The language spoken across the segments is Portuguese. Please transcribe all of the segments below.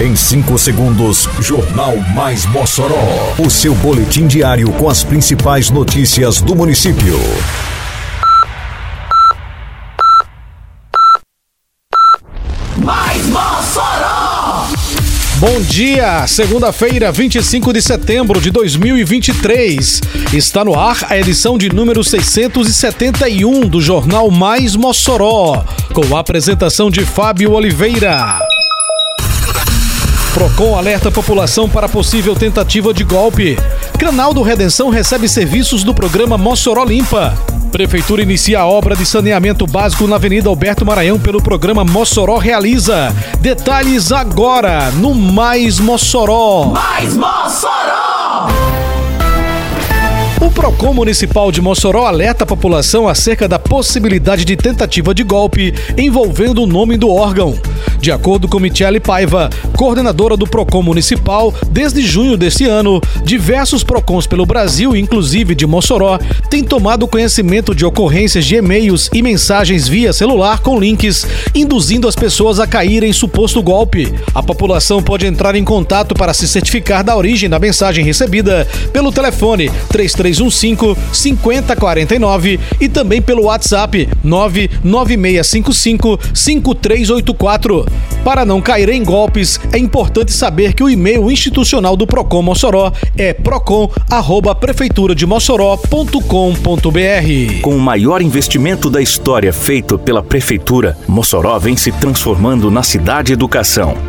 Em 5 segundos, Jornal Mais Mossoró. O seu boletim diário com as principais notícias do município. Mais Mossoró! Bom dia, segunda-feira, 25 de setembro de 2023. Está no ar a edição de número 671 do Jornal Mais Mossoró, com a apresentação de Fábio Oliveira. Procon alerta a população para possível tentativa de golpe. Canal do Redenção recebe serviços do programa Mossoró Limpa. Prefeitura inicia a obra de saneamento básico na Avenida Alberto Maranhão pelo programa Mossoró Realiza. Detalhes agora no Mais Mossoró. Mais Mossoró! O Procon Municipal de Mossoró alerta a população acerca da possibilidade de tentativa de golpe envolvendo o nome do órgão. De acordo com Michele Paiva, coordenadora do Procon Municipal, desde junho deste ano, diversos Procons pelo Brasil, inclusive de Mossoró, têm tomado conhecimento de ocorrências de e-mails e mensagens via celular com links, induzindo as pessoas a caírem em suposto golpe. A população pode entrar em contato para se certificar da origem da mensagem recebida pelo telefone 3315 5049 e também pelo WhatsApp 99655 5384. Para não cair em golpes, é importante saber que o e-mail institucional do Procon Mossoró é procon@prefeiturademossoró.com.br. Com o maior investimento da história feito pela prefeitura, Mossoró vem se transformando na cidade educação.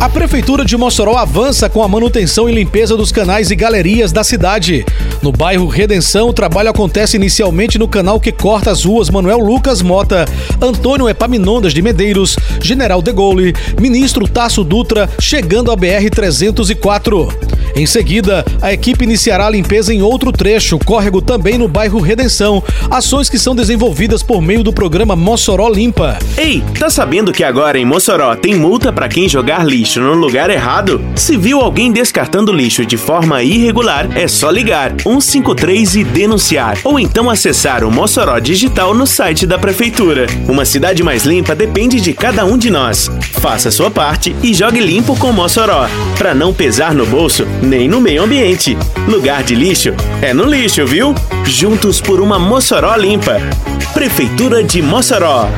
A Prefeitura de Mossoró avança com a manutenção e limpeza dos canais e galerias da cidade. No bairro Redenção, o trabalho acontece inicialmente no canal que corta as ruas Manuel Lucas Mota, Antônio Epaminondas de Medeiros, General de Gaulle, Ministro Tasso Dutra, chegando à BR-304. Em seguida, a equipe iniciará a limpeza em outro trecho, córrego também no bairro Redenção, ações que são desenvolvidas por meio do programa Mossoró Limpa. Ei, tá sabendo que agora em Mossoró tem multa para quem jogar lixo no lugar errado? Se viu alguém descartando lixo de forma irregular, é só ligar 153 e denunciar, ou então acessar o Mossoró Digital no site da prefeitura. Uma cidade mais limpa depende de cada um de nós. Faça sua parte e jogue limpo com Mossoró, para não pesar no bolso nem no meio ambiente. Lugar de lixo é no lixo, viu? Juntos por uma Mossoró limpa. Prefeitura de Mossoró.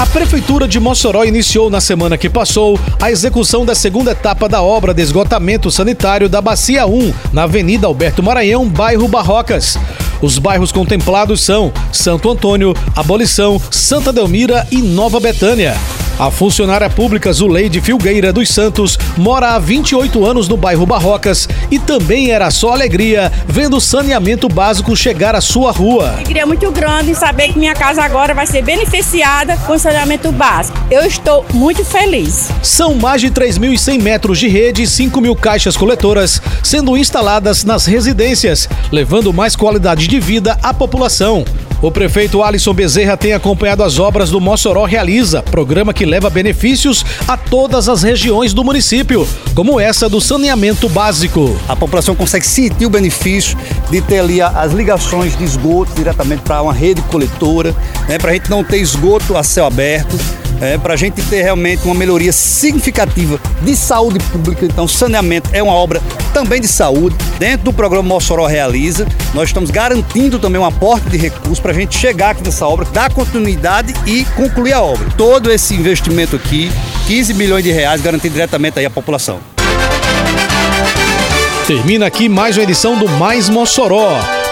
A Prefeitura de Mossoró iniciou na semana que passou a execução da segunda etapa da obra de esgotamento sanitário da Bacia 1, na Avenida Alberto Maranhão, bairro Barrocas. Os bairros contemplados são Santo Antônio, Abolição, Santa Delmira e Nova Betânia. A funcionária pública Zuleide Filgueira dos Santos mora há 28 anos no bairro Barrocas e também era só alegria vendo o saneamento básico chegar à sua rua. Alegria muito grande em saber que minha casa agora vai ser beneficiada com saneamento básico. Eu estou muito feliz. São mais de 3.100 metros de rede e 5 mil caixas coletoras sendo instaladas nas residências, levando mais qualidade de vida à população. O prefeito Alisson Bezerra tem acompanhado as obras do Mossoró Realiza, programa que leva benefícios a todas as regiões do município, como essa do saneamento básico. A população consegue sentir o benefício de ter ali as ligações de esgoto diretamente para uma rede coletora, né, para a gente não ter esgoto a céu aberto é, para a gente ter realmente uma melhoria significativa de saúde pública. Então, saneamento é uma obra também de saúde. Dentro do programa Mossoró Realiza, nós estamos garantindo também um aporte de recursos para a gente chegar aqui nessa obra, dar continuidade e concluir a obra. Todo esse investimento aqui, 15 milhões de reais, garantido diretamente aí à população. Termina aqui mais uma edição do Mais Mossoró,